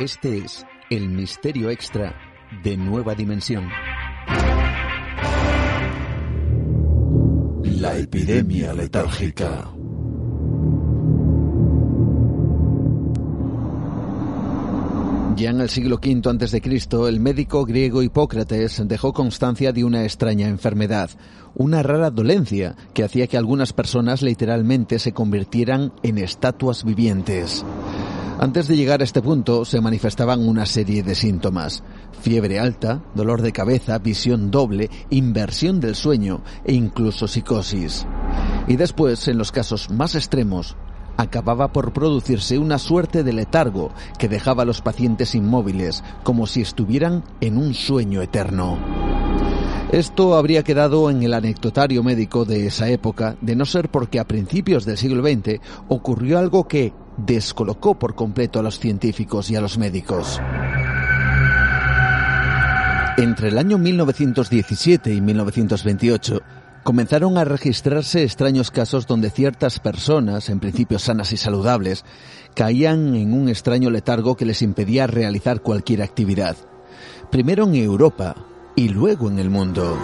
Este es el misterio extra de Nueva Dimensión. La epidemia letárgica. Ya en el siglo V a.C., el médico griego Hipócrates dejó constancia de una extraña enfermedad, una rara dolencia que hacía que algunas personas literalmente se convirtieran en estatuas vivientes. Antes de llegar a este punto se manifestaban una serie de síntomas. Fiebre alta, dolor de cabeza, visión doble, inversión del sueño e incluso psicosis. Y después, en los casos más extremos, acababa por producirse una suerte de letargo que dejaba a los pacientes inmóviles, como si estuvieran en un sueño eterno. Esto habría quedado en el anecdotario médico de esa época, de no ser porque a principios del siglo XX ocurrió algo que descolocó por completo a los científicos y a los médicos. Entre el año 1917 y 1928, comenzaron a registrarse extraños casos donde ciertas personas, en principio sanas y saludables, caían en un extraño letargo que les impedía realizar cualquier actividad. Primero en Europa y luego en el mundo.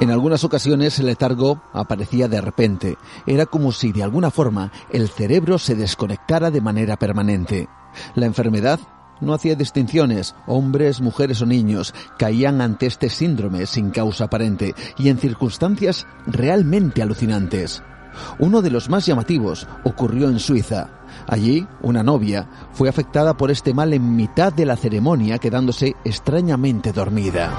En algunas ocasiones el letargo aparecía de repente. Era como si de alguna forma el cerebro se desconectara de manera permanente. La enfermedad no hacía distinciones. Hombres, mujeres o niños caían ante este síndrome sin causa aparente y en circunstancias realmente alucinantes. Uno de los más llamativos ocurrió en Suiza. Allí, una novia fue afectada por este mal en mitad de la ceremonia, quedándose extrañamente dormida.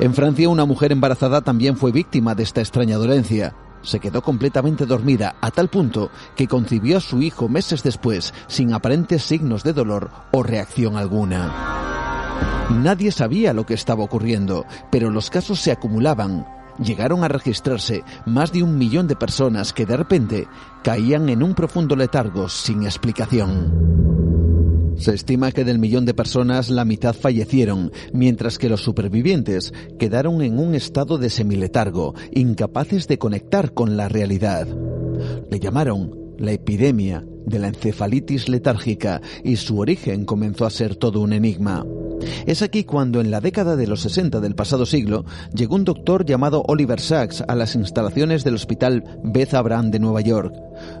En Francia, una mujer embarazada también fue víctima de esta extraña dolencia se quedó completamente dormida a tal punto que concibió a su hijo meses después sin aparentes signos de dolor o reacción alguna. Nadie sabía lo que estaba ocurriendo, pero los casos se acumulaban. Llegaron a registrarse más de un millón de personas que de repente caían en un profundo letargo sin explicación. Se estima que del millón de personas la mitad fallecieron, mientras que los supervivientes quedaron en un estado de semiletargo, incapaces de conectar con la realidad. Le llamaron la epidemia de la encefalitis letárgica y su origen comenzó a ser todo un enigma. Es aquí cuando en la década de los 60 del pasado siglo llegó un doctor llamado Oliver Sacks a las instalaciones del Hospital Beth Abraham de Nueva York.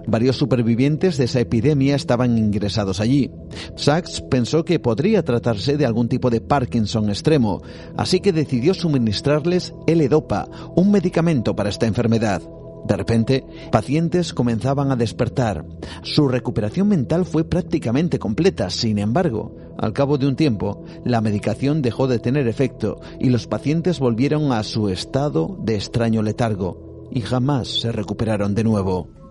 Varios supervivientes de esa epidemia estaban ingresados allí. Sachs pensó que podría tratarse de algún tipo de Parkinson extremo, así que decidió suministrarles L-Dopa, un medicamento para esta enfermedad. De repente, pacientes comenzaban a despertar. Su recuperación mental fue prácticamente completa. Sin embargo, al cabo de un tiempo, la medicación dejó de tener efecto y los pacientes volvieron a su estado de extraño letargo y jamás se recuperaron de nuevo.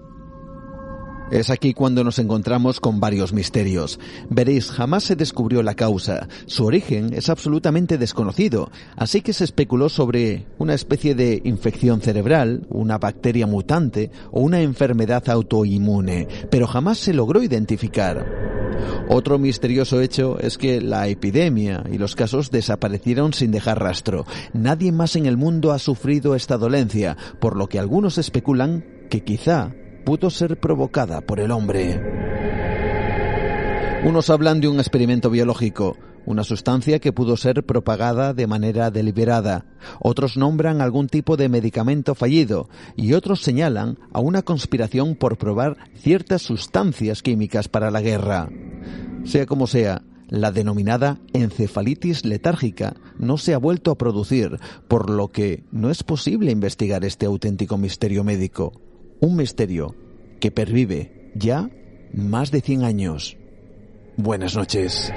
Es aquí cuando nos encontramos con varios misterios. Veréis, jamás se descubrió la causa. Su origen es absolutamente desconocido, así que se especuló sobre una especie de infección cerebral, una bacteria mutante o una enfermedad autoinmune, pero jamás se logró identificar. Otro misterioso hecho es que la epidemia y los casos desaparecieron sin dejar rastro. Nadie más en el mundo ha sufrido esta dolencia, por lo que algunos especulan que quizá pudo ser provocada por el hombre. Unos hablan de un experimento biológico, una sustancia que pudo ser propagada de manera deliberada. Otros nombran algún tipo de medicamento fallido y otros señalan a una conspiración por probar ciertas sustancias químicas para la guerra. Sea como sea, la denominada encefalitis letárgica no se ha vuelto a producir, por lo que no es posible investigar este auténtico misterio médico. Un misterio que pervive ya más de 100 años. Buenas noches.